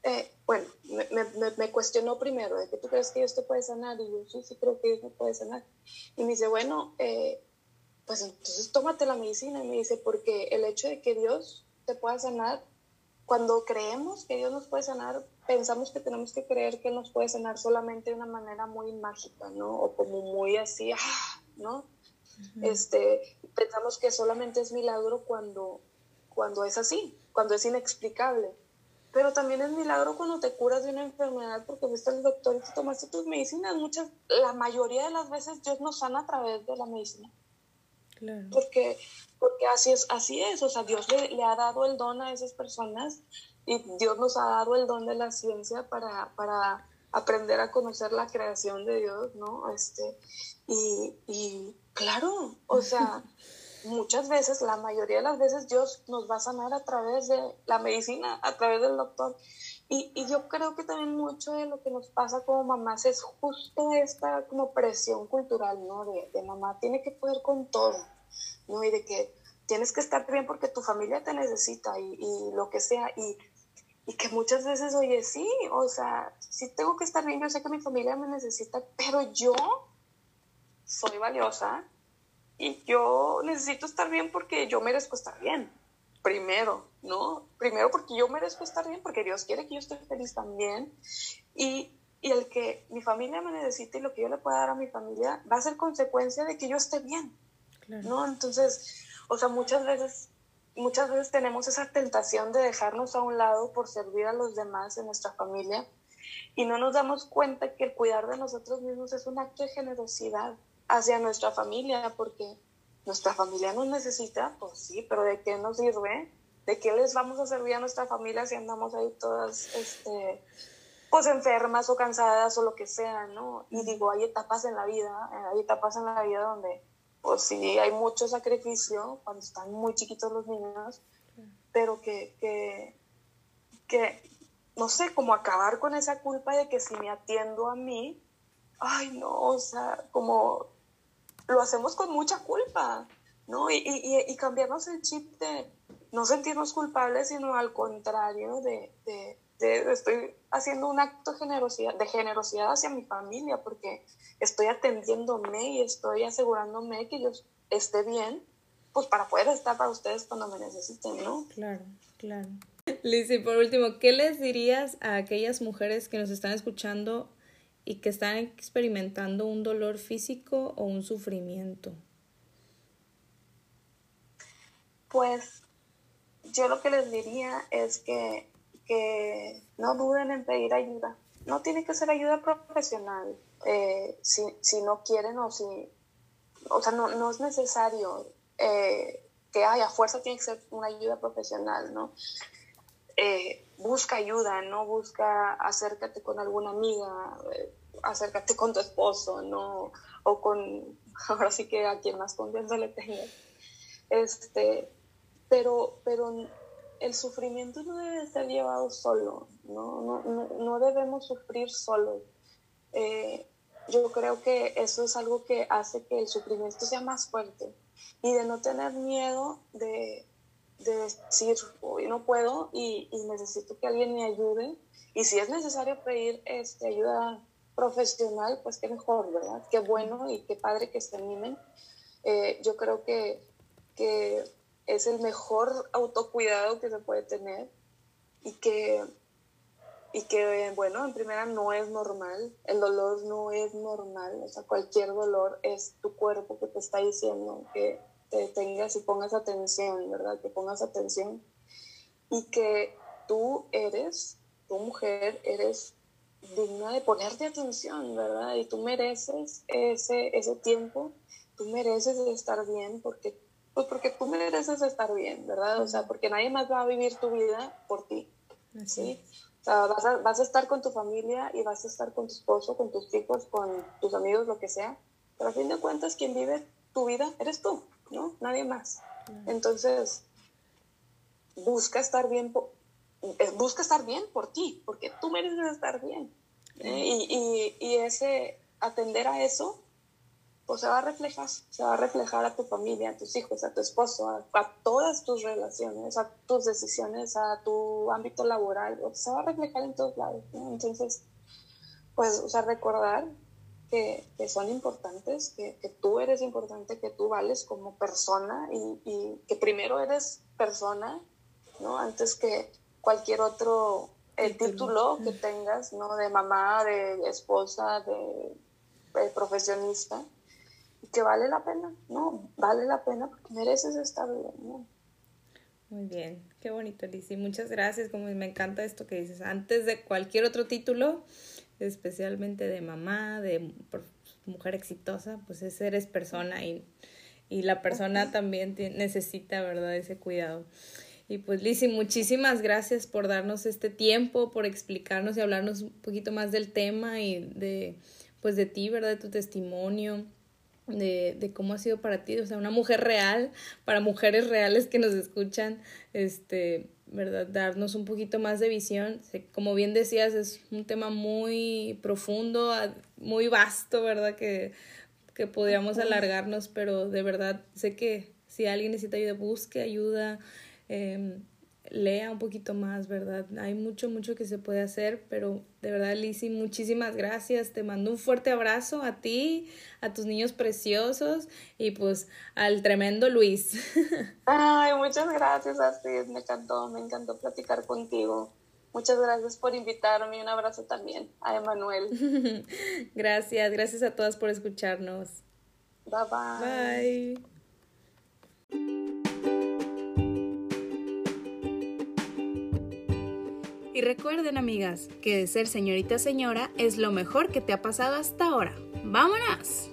eh, bueno, me, me, me, cuestionó primero, de que tú crees que Dios te puede sanar, y yo sí, sí creo que Dios me puede sanar, y me dice, bueno, eh, pues entonces tómate la medicina, y me dice, porque el hecho de que Dios te pueda sanar, cuando creemos que Dios nos puede sanar, pensamos que tenemos que creer que nos puede sanar solamente de una manera muy mágica, ¿no? O como muy así, ¡ah! ¿no? este, pensamos que solamente es milagro cuando, cuando es así, cuando es inexplicable. Pero también es milagro cuando te curas de una enfermedad porque fuiste al doctor y te tomaste tus medicinas. Muchas, la mayoría de las veces Dios nos sana a través de la medicina. Claro. Porque, porque así es, así es. O sea, Dios le, le ha dado el don a esas personas y Dios nos ha dado el don de la ciencia para, para aprender a conocer la creación de Dios, ¿no? Este, y, y claro, o sea, muchas veces, la mayoría de las veces Dios nos va a sanar a través de la medicina, a través del doctor. Y, y, yo creo que también mucho de lo que nos pasa como mamás es justo esta como presión cultural, ¿no? De, mamá tiene que poder con todo, ¿no? Y de que tienes que estar bien porque tu familia te necesita y, y lo que sea. Y y que muchas veces, oye, sí, o sea, sí tengo que estar bien, yo sé que mi familia me necesita, pero yo soy valiosa y yo necesito estar bien porque yo merezco estar bien, primero, ¿no? Primero porque yo merezco estar bien, porque Dios quiere que yo esté feliz también. Y, y el que mi familia me necesite y lo que yo le pueda dar a mi familia va a ser consecuencia de que yo esté bien, ¿no? Entonces, o sea, muchas veces muchas veces tenemos esa tentación de dejarnos a un lado por servir a los demás en nuestra familia y no nos damos cuenta que el cuidar de nosotros mismos es un acto de generosidad hacia nuestra familia, porque nuestra familia nos necesita, pues sí, pero ¿de qué nos sirve? ¿De qué les vamos a servir a nuestra familia si andamos ahí todas, este, pues enfermas o cansadas o lo que sea, ¿no? Y digo, hay etapas en la vida, eh, hay etapas en la vida donde pues sí hay mucho sacrificio cuando están muy chiquitos los niños, pero que, que, que, no sé, como acabar con esa culpa de que si me atiendo a mí, ay no, o sea, como lo hacemos con mucha culpa, ¿no? Y, y, y cambiarnos el chip de no sentirnos culpables, sino al contrario, de, de, de, estoy haciendo un acto generosidad, de generosidad hacia mi familia, porque estoy atendiéndome y estoy asegurándome que yo esté bien, pues para poder estar para ustedes cuando me necesiten, ¿no? Claro, claro. Lizzie, por último, ¿qué les dirías a aquellas mujeres que nos están escuchando y que están experimentando un dolor físico o un sufrimiento? Pues yo lo que les diría es que, que no duden en pedir ayuda. No tiene que ser ayuda profesional, eh, si, si, no quieren o si, o sea, no, no es necesario eh, que haya fuerza, tiene que ser una ayuda profesional, ¿no? Eh, busca ayuda, ¿no? Busca, acércate con alguna amiga, acércate con tu esposo, ¿no? O con, ahora sí que a quien más confianza le tengas. Este, pero, pero el sufrimiento no debe ser llevado solo, ¿no? No, no, no debemos sufrir solos eh, yo creo que eso es algo que hace que el sufrimiento sea más fuerte y de no tener miedo de, de decir, hoy no puedo y, necesito que alguien me ayude. Y si es necesario pedir este, ayuda profesional, pues qué mejor, ¿verdad? Qué bueno y qué padre que se animen. Eh, yo creo que, que es el mejor autocuidado que se puede tener y que y que, bueno, en primera no es normal, el dolor no es normal, o sea, cualquier dolor es tu cuerpo que te está diciendo que te tengas y pongas atención, ¿verdad? Que pongas atención y que tú eres, tu mujer, eres digna de ponerte atención, ¿verdad? Y tú mereces ese, ese tiempo, tú mereces estar bien porque, pues porque tú mereces estar bien, ¿verdad? O sea, porque nadie más va a vivir tu vida por ti, ¿sí? O sea, vas a, vas a estar con tu familia y vas a estar con tu esposo, con tus hijos, con tus amigos, lo que sea, pero a fin de cuentas quien vive tu vida eres tú, ¿no? Nadie más. Entonces, busca estar bien, eh, busca estar bien por ti, porque tú mereces estar bien. ¿eh? Y, y, ese, atender a eso, pues se va a reflejar, se va a reflejar a tu familia, a tus hijos, a tu esposo, a, todas tus relaciones, a tus decisiones, a tu ámbito laboral, se va a reflejar en todos lados. Entonces, pues, o sea, recordar que, que son importantes, que, que, tú eres importante, que tú vales como persona y, y, que primero eres persona, ¿no? Antes que cualquier otro el título que tengas, ¿no? De mamá, de esposa, de, profesionista, y que vale la pena, ¿no? Vale la pena porque mereces estar bien, ¿no? Muy bien, qué bonito, Lizzy. Muchas gracias, como me encanta esto que dices. Antes de cualquier otro título, especialmente de mamá, de mujer exitosa, pues es eres persona y, y la persona también necesita, ¿verdad?, ese cuidado. Y pues Lizzy, muchísimas gracias por darnos este tiempo, por explicarnos y hablarnos un poquito más del tema y de pues de ti, ¿verdad? De tu testimonio, de, de cómo ha sido para ti, o sea, una mujer real, para mujeres reales que nos escuchan, este, ¿verdad? Darnos un poquito más de visión. Como bien decías, es un tema muy profundo, muy vasto, ¿verdad? Que, que podríamos alargarnos, pero de verdad sé que si alguien necesita ayuda, busque ayuda Em, lea un poquito más, ¿verdad? Hay mucho, mucho que se puede hacer, pero de verdad, Lizzy, muchísimas gracias. Te mando un fuerte abrazo a ti, a tus niños preciosos y pues al tremendo Luis. Ay, muchas gracias, Astrid. Me encantó, me encantó platicar contigo. Muchas gracias por invitarme y un abrazo también a Emanuel. gracias, gracias a todas por escucharnos. Bye bye. Bye. Y recuerden amigas que ser señorita señora es lo mejor que te ha pasado hasta ahora. ¡Vámonos!